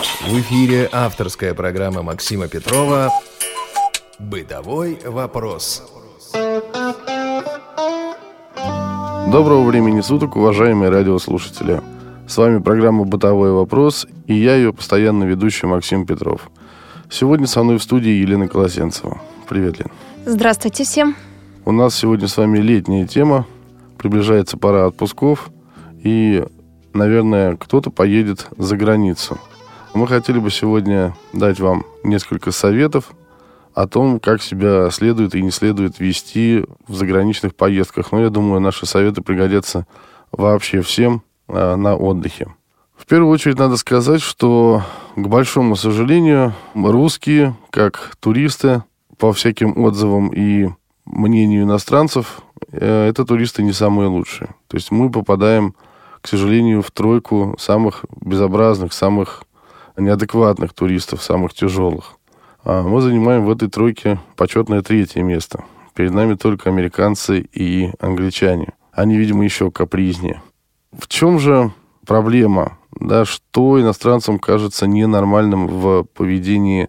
В эфире авторская программа Максима Петрова «Бытовой вопрос». Доброго времени суток, уважаемые радиослушатели. С вами программа «Бытовой вопрос» и я ее постоянно ведущий Максим Петров. Сегодня со мной в студии Елена Колосенцева. Привет, Лен. Здравствуйте всем. У нас сегодня с вами летняя тема. Приближается пора отпусков. И, наверное, кто-то поедет за границу. Мы хотели бы сегодня дать вам несколько советов о том, как себя следует и не следует вести в заграничных поездках. Но я думаю, наши советы пригодятся вообще всем э, на отдыхе. В первую очередь надо сказать, что, к большому сожалению, русские, как туристы, по всяким отзывам и мнению иностранцев, э, это туристы не самые лучшие. То есть мы попадаем, к сожалению, в тройку самых безобразных, самых неадекватных туристов, самых тяжелых. А мы занимаем в этой тройке почетное третье место. Перед нами только американцы и англичане. Они, видимо, еще капризнее. В чем же проблема? Да, что иностранцам кажется ненормальным в поведении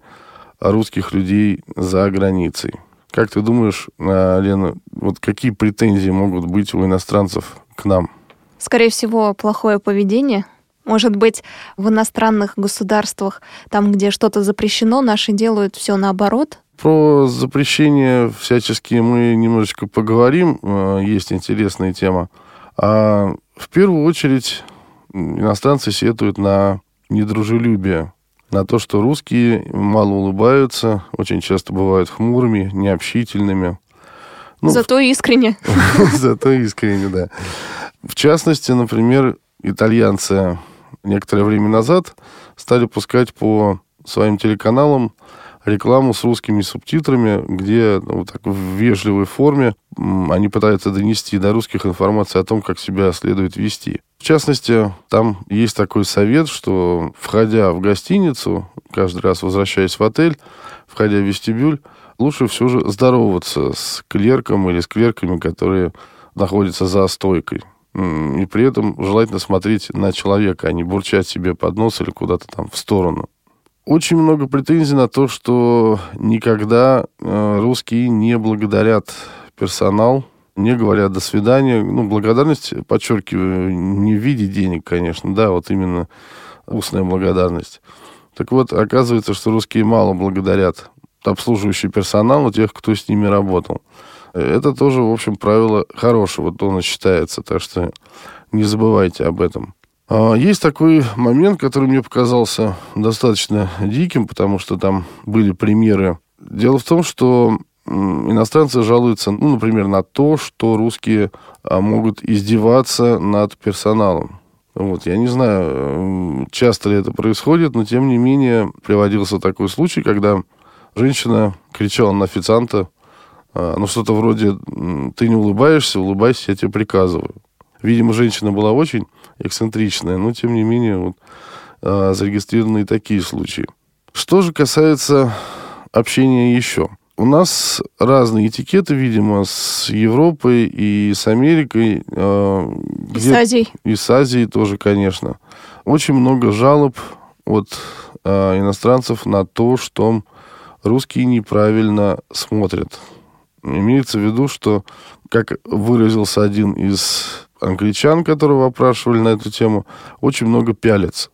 русских людей за границей? Как ты думаешь, а, Лена, вот какие претензии могут быть у иностранцев к нам? Скорее всего, плохое поведение – может быть, в иностранных государствах, там, где что-то запрещено, наши делают все наоборот? Про запрещение всяческие мы немножечко поговорим. Э, есть интересная тема. А в первую очередь иностранцы сетуют на недружелюбие, на то, что русские мало улыбаются, очень часто бывают хмурыми, необщительными. Ну, Зато искренне. Зато искренне, да. В частности, например, итальянцы некоторое время назад стали пускать по своим телеканалам рекламу с русскими субтитрами, где ну, так, в вежливой форме они пытаются донести до русских информацию о том, как себя следует вести. В частности, там есть такой совет, что входя в гостиницу, каждый раз возвращаясь в отель, входя в вестибюль, лучше все же здороваться с клерком или с клерками, которые находятся за стойкой. И при этом желательно смотреть на человека, а не бурчать себе под нос или куда-то там в сторону. Очень много претензий на то, что никогда э, русские не благодарят персонал, не говорят «до свидания». Ну, благодарность, подчеркиваю, не в виде денег, конечно, да, вот именно устная благодарность. Так вот, оказывается, что русские мало благодарят обслуживающий персонал, тех, кто с ними работал. Это тоже, в общем, правило хорошего тона считается, так что не забывайте об этом. А, есть такой момент, который мне показался достаточно диким, потому что там были примеры. Дело в том, что иностранцы жалуются, ну, например, на то, что русские а, могут издеваться над персоналом. Вот, я не знаю, часто ли это происходит, но тем не менее приводился такой случай, когда женщина кричала на официанта, ну, что-то вроде «ты не улыбаешься, улыбайся, я тебе приказываю». Видимо, женщина была очень эксцентричная, но, тем не менее, вот, а, зарегистрированы и такие случаи. Что же касается общения еще. У нас разные этикеты, видимо, с Европой и с Америкой. Э, и с Азией. И с Азией тоже, конечно. Очень много жалоб от э, иностранцев на то, что русские неправильно смотрят Имеется в виду, что, как выразился один из англичан, которого опрашивали на эту тему, очень много пялится.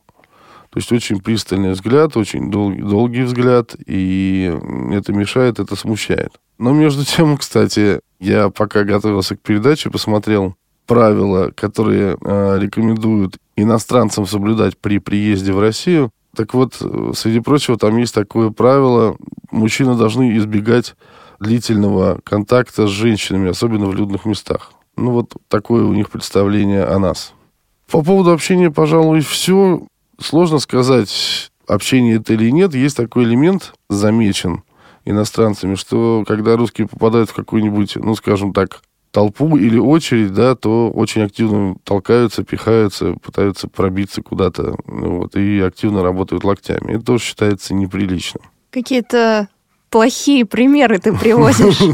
То есть очень пристальный взгляд, очень долгий, долгий взгляд, и это мешает, это смущает. Но между тем, кстати, я пока готовился к передаче, посмотрел правила, которые э, рекомендуют иностранцам соблюдать при приезде в Россию. Так вот, среди прочего, там есть такое правило, мужчины должны избегать длительного контакта с женщинами, особенно в людных местах. Ну, вот такое у них представление о нас. По поводу общения, пожалуй, все. Сложно сказать, общение это или нет. Есть такой элемент, замечен иностранцами, что когда русские попадают в какую-нибудь, ну, скажем так, толпу или очередь, да, то очень активно толкаются, пихаются, пытаются пробиться куда-то, вот, и активно работают локтями. Это тоже считается неприличным. Какие-то плохие примеры ты привозишь.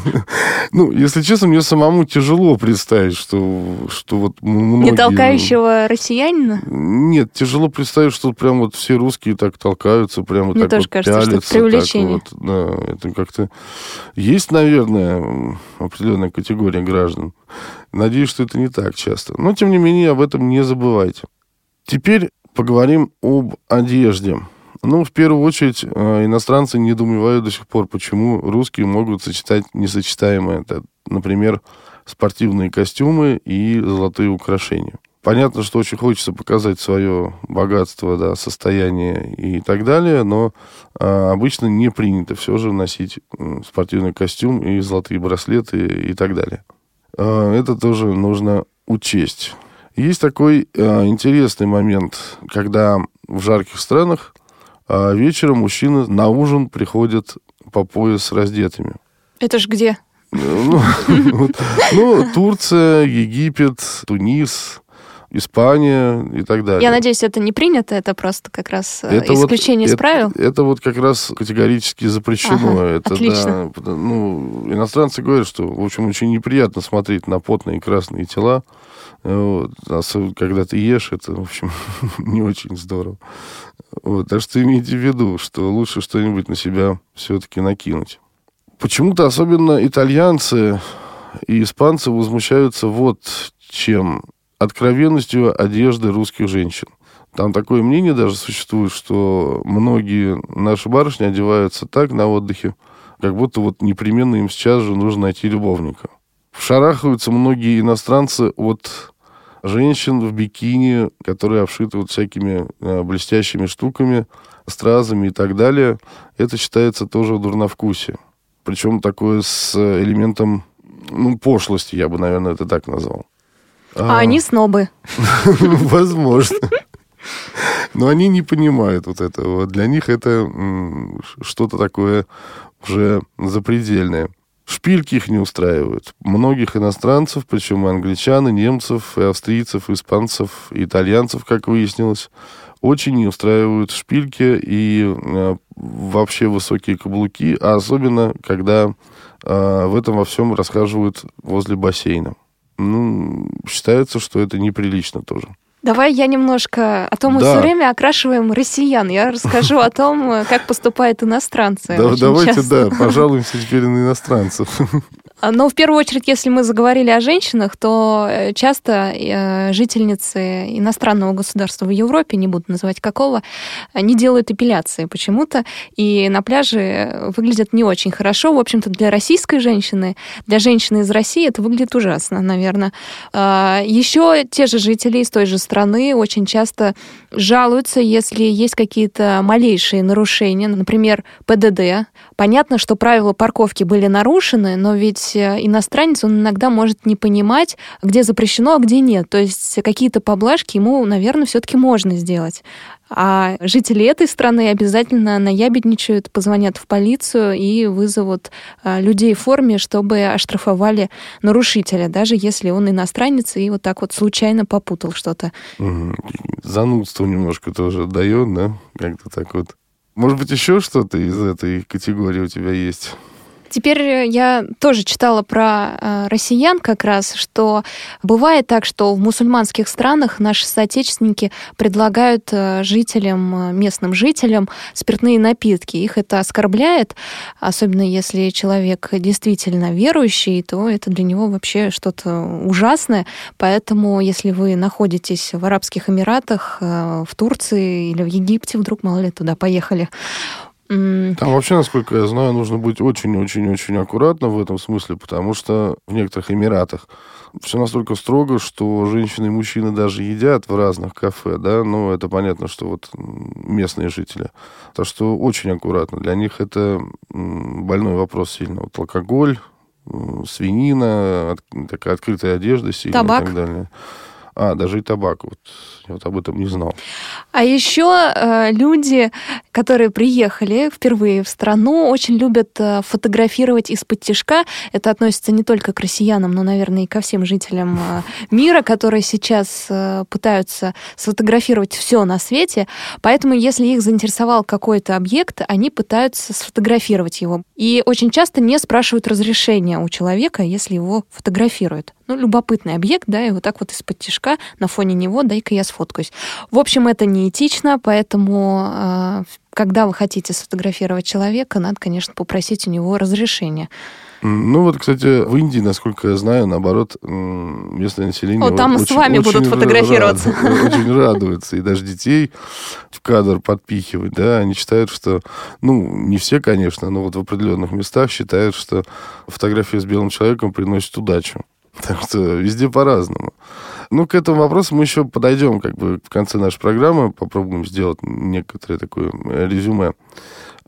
Ну, если честно, мне самому тяжело представить, что, что вот многие... Не толкающего россиянина? Нет, тяжело представить, что прям вот все русские так толкаются, прям вот Мне так тоже вот кажется, что это пялятся. так вот. да, это как-то... Есть, наверное, определенная категория граждан. Надеюсь, что это не так часто. Но, тем не менее, об этом не забывайте. Теперь поговорим об одежде. Ну, в первую очередь, э, иностранцы недоумевают до сих пор, почему русские могут сочетать несочетаемое. Это, например, спортивные костюмы и золотые украшения. Понятно, что очень хочется показать свое богатство, да, состояние и так далее, но а, обычно не принято все же носить спортивный костюм и золотые браслеты и так далее. А, это тоже нужно учесть. Есть такой а, интересный момент, когда в жарких странах а вечером мужчины на ужин приходят по пояс раздетыми. Это ж где? Ну, вот. Ну, Турция, Египет, Тунис, Испания и так далее. Я надеюсь, это не принято, это просто как раз э, Это вот- исключение из это- правил. Это вот как раз категорически запрещено. Ага, это, отлично. да, ну, иностранцы говорят, что, в общем, очень неприятно смотреть на потные красные тела. Вот. Особенно, когда ты ешь, это, в общем, не очень здорово. Вот. Так что имейте в виду, что лучше что-нибудь на себя все-таки накинуть. Почему-то особенно итальянцы и испанцы возмущаются вот чем. Откровенностью одежды русских женщин. Там такое мнение даже существует, что многие наши барышни одеваются так на отдыхе, как будто вот непременно им сейчас же нужно найти любовника. Шарахаются многие иностранцы от женщин в бикини, которые обшиты вот всякими э, блестящими штуками, стразами и так далее. Это считается тоже дурновкусие. Причем такое с элементом ну, пошлости, я бы, наверное, это так назвал. А они снобы. Возможно. Но они не понимают вот этого. Для них это что-то такое уже запредельное. Шпильки их не устраивают. Многих иностранцев, причем и англичан, и немцев, и австрийцев, и испанцев, и итальянцев, как выяснилось, очень не устраивают шпильки и э, вообще высокие каблуки, а особенно, когда э, в этом во всем расхаживают возле бассейна. Ну, считается, что это неприлично тоже. Давай я немножко, а то мы Да. все время окрашиваем россиян. Я расскажу о том, э, как поступают иностранцы. Да, давайте, часто. да, пожалуемся теперь на иностранцев. А, Но в первую очередь, если мы заговорили о женщинах, то э, часто э, жительницы иностранного государства в Европе, не буду называть какого, не делают эпиляции почему-то, и на пляже э, выглядят не очень хорошо. В общем-то, для российской женщины, для женщины из России это выглядит ужасно, наверное. Еще те же жители из той же страны очень часто жалуются, если есть какие-то малейшие нарушения, например, ПДД. Понятно, что правила парковки были нарушены, но ведь э, иностранец, он иногда может не понимать, где запрещено, а где нет. То есть какие-то поблажки ему, наверное, все-таки можно сделать. А жители этой страны обязательно наябедничают, позвонят в полицию и вызовут а, людей в форме, чтобы оштрафовали нарушителя, даже если он иностранец и вот так вот случайно попутал что-то. Занудство немножко тоже дает, да? Как-то так вот. Может быть, еще что-то из этой категории у тебя есть? Теперь э, я тоже читала про э, россиян как раз, что бывает так, что в мусульманских странах наши соотечественники предлагают э, жителям, местным жителям спиртные напитки. Их это оскорбляет, особенно если человек действительно верующий, то это для него вообще что-то ужасное. Поэтому, если вы находитесь в Арабских Эмиратах, в Турции или в Египте, вдруг, мало ли, туда поехали, Там вообще, насколько я знаю, нужно быть очень-очень-очень аккуратно в этом смысле, потому что в некоторых Эмиратах все настолько строго, что женщины и мужчины даже едят в разных кафе, да, ну, это понятно, что вот местные жители. Так что очень аккуратно. Для них это больной вопрос сильно. Вот алкоголь, свинина, такая открытая одежда сильная Табак. и так далее. А, даже и табак. Вот, вот об этом не знал. А еще э, люди, которые приехали впервые в страну, очень любят э, фотографировать из-под тяжка. Это относится не только к россиянам, но, наверное, и ко всем жителям э, мира, которые сейчас э, пытаются сфотографировать все на свете. Поэтому, если их заинтересовал какой-то объект, они пытаются сфотографировать его. И очень часто не спрашивают разрешения у человека, если его фотографируют. Ну, любопытный объект, да, и вот так вот из-под тяжка на фоне него дай-ка я сфоткаюсь. В общем, это неэтично, поэтому э, когда вы хотите сфотографировать человека, надо, конечно, попросить у него разрешения. Ну вот, кстати, в Индии, насколько я знаю, наоборот, местное население... О, там очень, с вами очень будут фотографироваться. Рад, очень радуется. И даже детей в кадр подпихивать, да, они считают, что... Ну, не все, конечно, но вот в определенных местах считают, что фотография с белым человеком приносит удачу. Так что везде по-разному. Ну, к этому вопросу мы еще подойдем как бы в конце нашей программы, попробуем сделать некоторое такое резюме.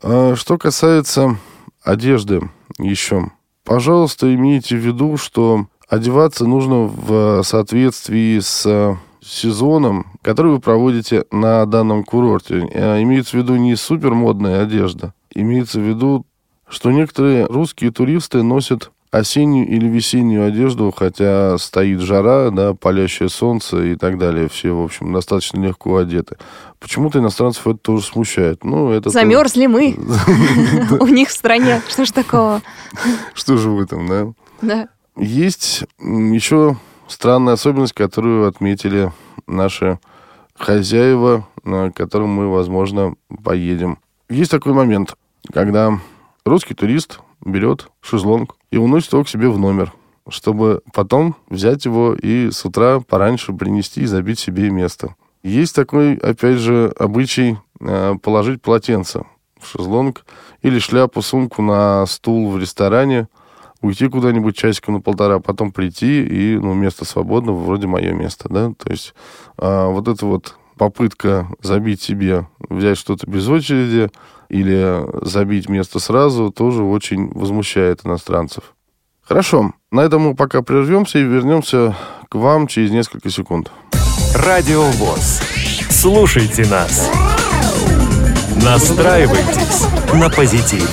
А что касается одежды еще, пожалуйста, имейте в виду, что одеваться нужно в соответствии с сезоном, который вы проводите на данном курорте. А имеется в виду не супер модная одежда, имеется в виду, что некоторые русские туристы носят осеннюю или весеннюю одежду, хотя стоит жара, да, палящее солнце и так далее. Все, в общем, достаточно легко одеты. Почему-то иностранцев это тоже смущает. Ну, это Замерзли мы у них в стране. Что ж такого? Что же в этом, да? Да. Есть еще странная особенность, которую отметили наши хозяева, на котором мы, возможно, поедем. Есть такой момент, когда русский турист берет шезлонг и уносит его к себе в номер, чтобы потом взять его и с утра пораньше принести и забить себе место. Есть такой, опять же, обычай э, положить полотенце в шезлонг или шляпу, сумку на стул в ресторане, уйти куда-нибудь часика на полтора, потом прийти и, ну, место свободно, вроде мое место, да, то есть а, вот это вот попытка забить себе, взять что-то без очереди или забить место сразу, тоже очень возмущает иностранцев. Хорошо, на этом мы пока прервемся и вернемся к вам через несколько секунд. Радио ВОЗ. Слушайте нас. Настраивайтесь на позитив.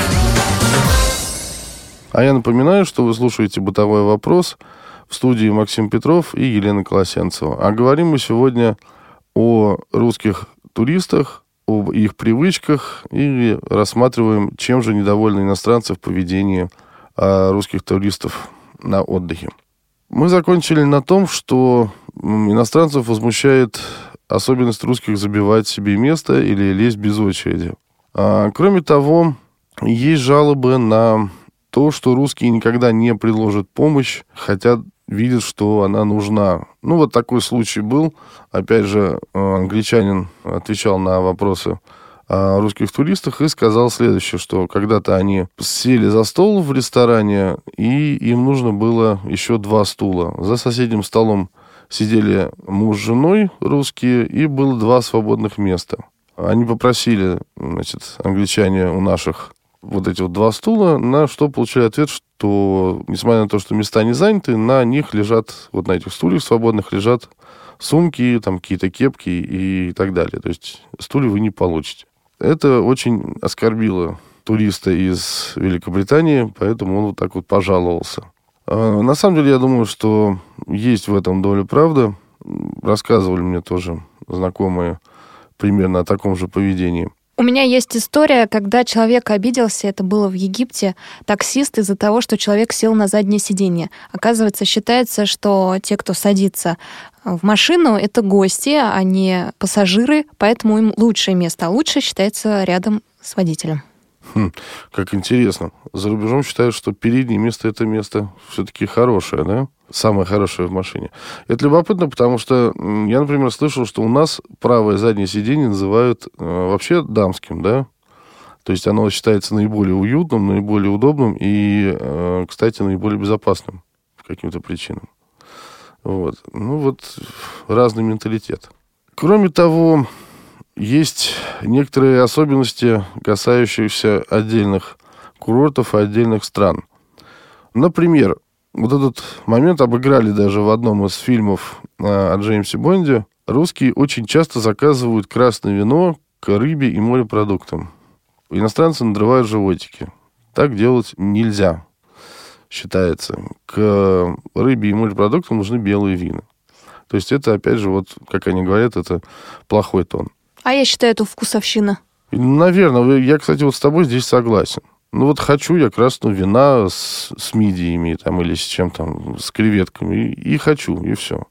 А я напоминаю, что вы слушаете «Бытовой вопрос» в студии Максим Петров и Елена Колосенцева. А говорим мы сегодня о русских туристах, об их привычках и рассматриваем, чем же недовольны иностранцы в поведении а, русских туристов на отдыхе. Мы закончили на том, что иностранцев возмущает особенность русских забивать себе место или лезть без очереди. А, кроме того, есть жалобы на то, что русские никогда не предложат помощь, хотя видят, что она нужна. Ну, вот такой случай был. Опять же, э, англичанин отвечал на вопросы о русских туристах и сказал следующее, что когда-то они сели за стол в ресторане, и им нужно было еще два стула. За соседним столом сидели муж с женой русские, и было два свободных места. Они попросили, значит, англичане у наших вот эти вот два стула, на что получили ответ, что, несмотря на то, что места не заняты, на них лежат, вот на этих стульях свободных лежат сумки, там какие-то кепки и так далее. То есть стулья вы не получите. Это очень оскорбило туриста из Великобритании, поэтому он вот так вот пожаловался. А, на самом деле, я думаю, что есть в этом доля правды. Рассказывали мне тоже знакомые примерно о таком же поведении. У меня есть история, когда человек обиделся, это было в Египте, таксист из-за того, что человек сел на заднее сиденье. Оказывается, считается, что те, кто садится в машину, это гости, а не пассажиры, поэтому им лучшее место, а лучше считается рядом с водителем. Хм, как интересно. За рубежом считают, что переднее место это место все-таки хорошее, да? Самое хорошее в машине. Это любопытно, потому что я, например, слышал, что у нас правое заднее сиденье называют э, вообще дамским, да? То есть оно считается наиболее уютным, наиболее удобным и, э, кстати, наиболее безопасным по каким-то причинам. Вот. Ну вот разный менталитет. Кроме того, есть некоторые особенности, касающиеся отдельных курортов и отдельных стран. Например, Вот этот момент обыграли даже в одном из фильмов э, о Джеймсе Бонде. Русские очень часто заказывают красное вино к рыбе и морепродуктам. Иностранцы надрывают животики. Так делать нельзя, считается. К рыбе и морепродуктам нужны белые вина. То есть это, опять же, вот, как они говорят, это плохой тон. А я считаю, это вкусовщина. Наверное, я, кстати, вот с тобой здесь согласен. Ну вот хочу я красного вина с, с мидиями там, или с чем там, с креветками. И, и хочу, и все.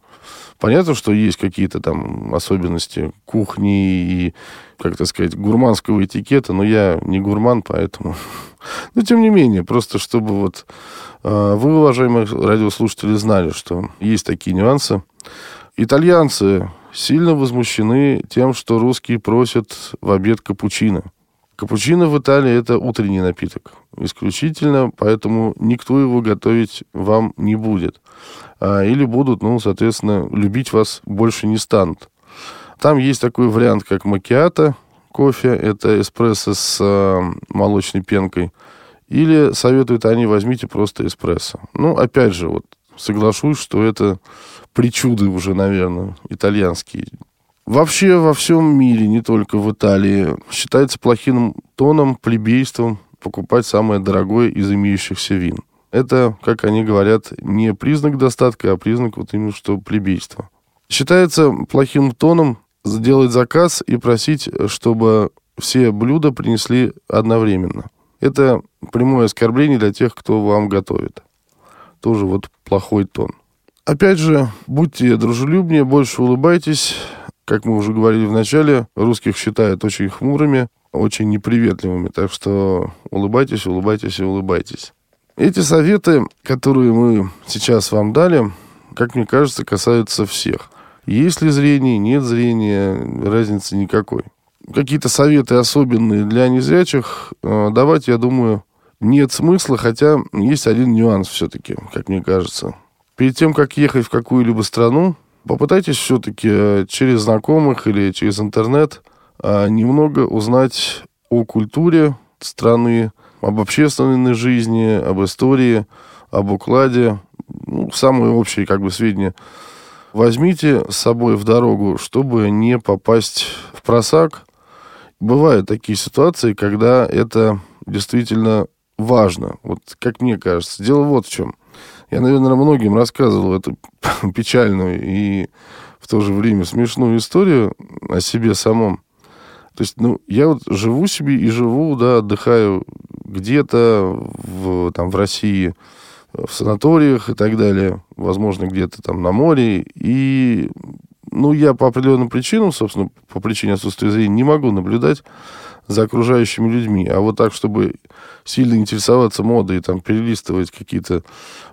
Понятно, что есть какие-то там особенности кухни и, как так сказать, гурманского этикета, но я не гурман, поэтому... Но тем не менее, просто чтобы вот э, вы, уважаемые радиослушатели, знали, что есть такие нюансы. Итальянцы сильно возмущены тем, что русские просят в обед капучино. Капучино в Италии это утренний напиток. Исключительно, поэтому никто его готовить вам не будет. А, или будут, ну, соответственно, любить вас больше не станут. Там есть такой вариант, как макиато кофе. Это эспрессо с э, молочной пенкой. Или советуют они, возьмите просто эспрессо. Ну, опять же, вот соглашусь, что это причуды уже, наверное, итальянские. Вообще во всем мире, не только в Италии, считается плохим тоном, плебейством покупать самое дорогое из имеющихся вин. Это, как они говорят, не признак достатка, а признак вот именно что плебейства. Считается плохим тоном сделать заказ и просить, чтобы все блюда принесли одновременно. Это прямое оскорбление для тех, кто вам готовит. Тоже вот плохой тон. Опять же, будьте дружелюбнее, больше улыбайтесь, как мы уже говорили в начале, русских считают очень хмурыми, очень неприветливыми. Так что улыбайтесь, улыбайтесь и улыбайтесь. Эти советы, которые мы сейчас вам дали, как мне кажется, касаются всех. Есть ли зрение, нет зрения, разницы никакой. Какие-то советы особенные для незрячих э, давать, я думаю, нет смысла, хотя есть один нюанс все-таки, как мне кажется. Перед тем, как ехать в какую-либо страну, Попытайтесь все-таки э, через знакомых или через интернет э, немного узнать о культуре страны, об общественной жизни, об истории, об укладе, ну, самые общие как бы сведения. Возьмите с собой в дорогу, чтобы не попасть в просак. Бывают такие ситуации, когда это действительно важно. Вот как мне кажется. Дело вот в чем. Я, наверное, многим рассказывал эту печальную и в то же время смешную историю о себе самом. То есть, ну, я вот живу себе и живу, да, отдыхаю где-то в, там, в России, в санаториях и так далее, возможно, где-то там на море. И, ну, я по определенным причинам, собственно, по причине отсутствия зрения, не могу наблюдать за окружающими людьми. А вот так, чтобы сильно интересоваться модой, там, перелистывать какие-то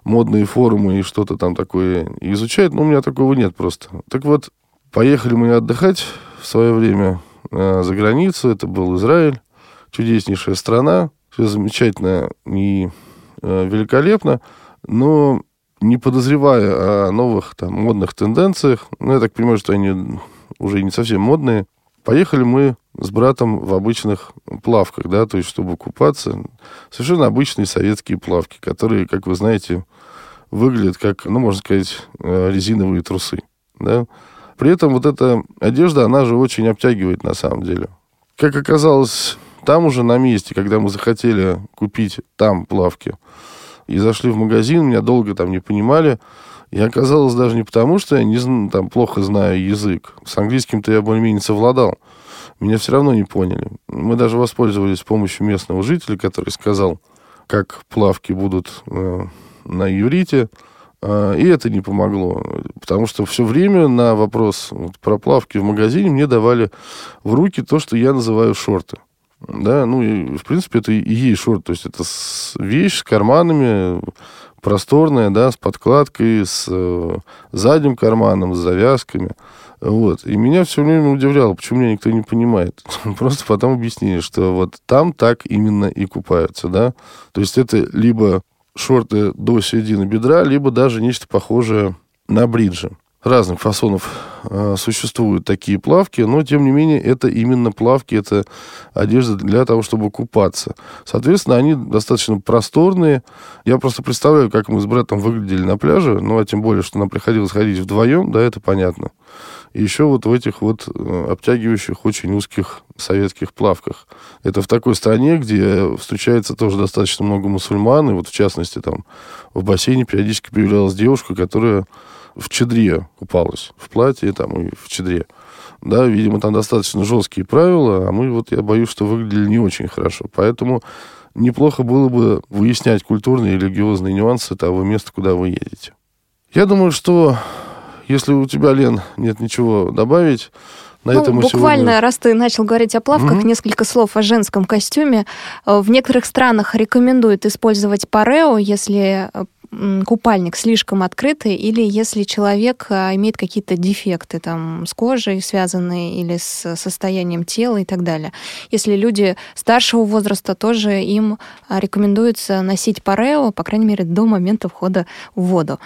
модные форумы и что-то там такое изучать, ну, у меня такого нет просто. Так вот, поехали мы отдыхать в свое время э, за границу. Это был Израиль. Чудеснейшая страна. Все замечательно и э, великолепно. Но не подозревая о новых там модных тенденциях, ну, я так понимаю, что они уже не совсем модные, Поехали мы с братом в обычных плавках, да, то есть чтобы купаться. Совершенно обычные советские плавки, которые, как вы знаете, выглядят как, ну, можно сказать, э, резиновые трусы, да. При этом вот эта одежда, она же очень обтягивает на самом деле. Как оказалось, там уже на месте, когда мы захотели купить там плавки, и зашли в магазин, меня долго там не понимали, и оказалось даже не потому, что я не, там, плохо знаю язык. С английским-то я более-менее совладал. Меня все равно не поняли. Мы даже воспользовались помощью местного жителя, который сказал, как плавки будут э, на иврите. Э, и это не помогло. Потому что все время на вопрос вот, про плавки в магазине мне давали в руки то, что я называю шорты. Да, ну и, в принципе, это и есть шорт. То есть это вещь с карманами, просторная, да, с подкладкой, с э, задним карманом, с завязками. Вот. И меня все время удивляло, почему меня никто не понимает. Просто потом объяснили, что вот там так именно и купаются, да. То есть это либо шорты до середины бедра, либо даже нечто похожее на бриджи. разных фасонов э, существуют такие плавки, но, тем не менее, это именно плавки, это одежда для того, чтобы купаться. Соответственно, они достаточно просторные. Я просто представляю, как мы с братом выглядели на пляже, ну, а тем более, что нам приходилось ходить вдвоем, да, это понятно. И еще вот в этих вот э, обтягивающих, очень узких советских плавках. Это в такой стране, где встречается тоже достаточно много мусульман, и вот в частности там в бассейне периодически появлялась девушка, которая в чедре купалась, в платье там и в чедре. Да, видимо, там достаточно жесткие правила, а мы вот, я боюсь, что выглядели не очень хорошо. Поэтому неплохо было бы выяснять культурные и религиозные нюансы того места, куда вы едете. Я думаю, что если у тебя, Лен, нет ничего добавить, на ну, этом мы буквально, сегодня... раз ты начал говорить о плавках, Мгм. несколько слов о женском костюме. Э, В некоторых странах рекомендуют использовать парео, если э, купальник слишком открытый или если человек э, имеет какие-то дефекты там с кожей связанные или с состоянием тела и так далее. Если люди старшего возраста, тоже им а, рекомендуется носить парео, по крайней мере, до момента входа в воду.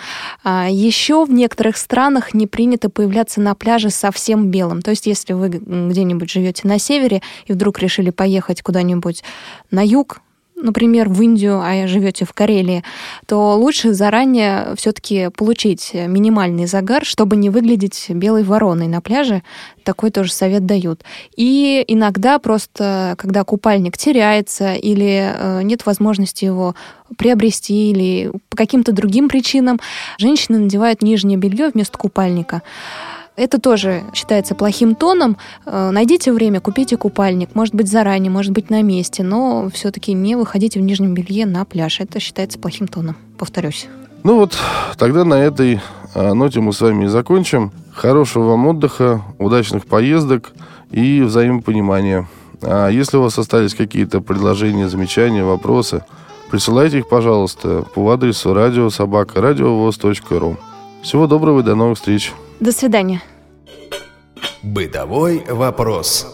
А, Еще в некоторых странах не принято появляться на пляже совсем белым. То есть, если вы где-нибудь живете на севере и вдруг решили поехать куда-нибудь на юг, например, в Индию, а живете в Карелии, то лучше заранее все-таки получить минимальный загар, чтобы не выглядеть белой вороной на пляже. Такой тоже совет дают. И иногда просто, когда купальник теряется или э, нет возможности его приобрести или по каким-то другим причинам, женщины надевают нижнее белье вместо купальника. Это тоже считается плохим тоном. Э, Найдите время, купите купальник. Может быть, заранее, может быть, на месте. Но все-таки не выходите в нижнем белье на пляж. Это считается плохим тоном. Повторюсь. Ну вот, тогда на этой а, ноте мы с вами и закончим. Хорошего вам отдыха, удачных поездок и взаимопонимания. А если у вас остались какие-то предложения, замечания, вопросы, присылайте их, пожалуйста, по адресу радиособака.радиовоз.ру. Всего доброго и до новых встреч. До свидания. Бытовой вопрос.